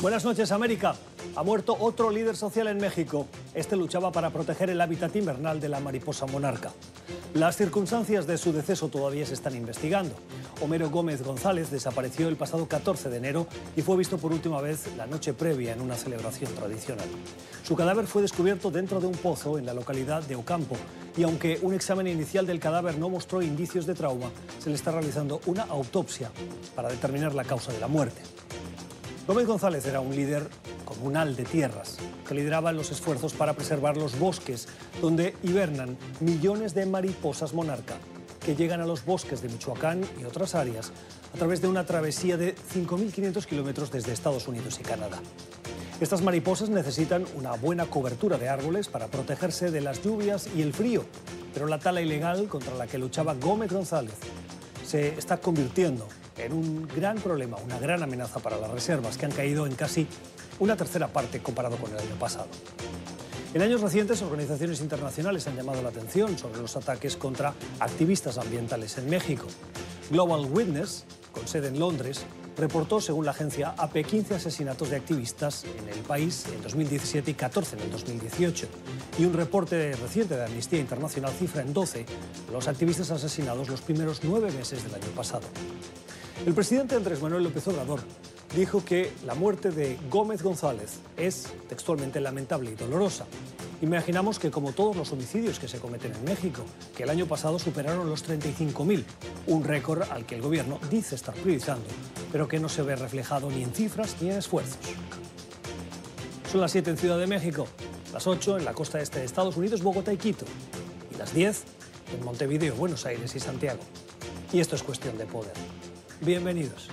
Buenas noches, América. Ha muerto otro líder social en México. Este luchaba para proteger el hábitat invernal de la mariposa monarca. Las circunstancias de su deceso todavía se están investigando. Homero Gómez González desapareció el pasado 14 de enero y fue visto por última vez la noche previa en una celebración tradicional. Su cadáver fue descubierto dentro de un pozo en la localidad de Ocampo y aunque un examen inicial del cadáver no mostró indicios de trauma, se le está realizando una autopsia para determinar la causa de la muerte. Gómez González era un líder comunal de tierras que lideraba los esfuerzos para preservar los bosques donde hibernan millones de mariposas monarca que llegan a los bosques de Michoacán y otras áreas a través de una travesía de 5.500 kilómetros desde Estados Unidos y Canadá. Estas mariposas necesitan una buena cobertura de árboles para protegerse de las lluvias y el frío, pero la tala ilegal contra la que luchaba Gómez González se está convirtiendo en un gran problema, una gran amenaza para las reservas, que han caído en casi una tercera parte comparado con el año pasado. En años recientes, organizaciones internacionales han llamado la atención sobre los ataques contra activistas ambientales en México. Global Witness, con sede en Londres, reportó, según la agencia AP, 15 asesinatos de activistas en el país en 2017 y 14 en el 2018. Y un reporte reciente de Amnistía Internacional cifra en 12 los activistas asesinados los primeros nueve meses del año pasado. El presidente Andrés Manuel López Obrador dijo que la muerte de Gómez González es textualmente lamentable y dolorosa. Imaginamos que como todos los homicidios que se cometen en México, que el año pasado superaron los 35.000, un récord al que el gobierno dice estar priorizando, pero que no se ve reflejado ni en cifras ni en esfuerzos. Son las 7 en Ciudad de México, las 8 en la costa este de Estados Unidos, Bogotá y Quito, y las 10 en Montevideo, Buenos Aires y Santiago. Y esto es cuestión de poder. Bienvenidos.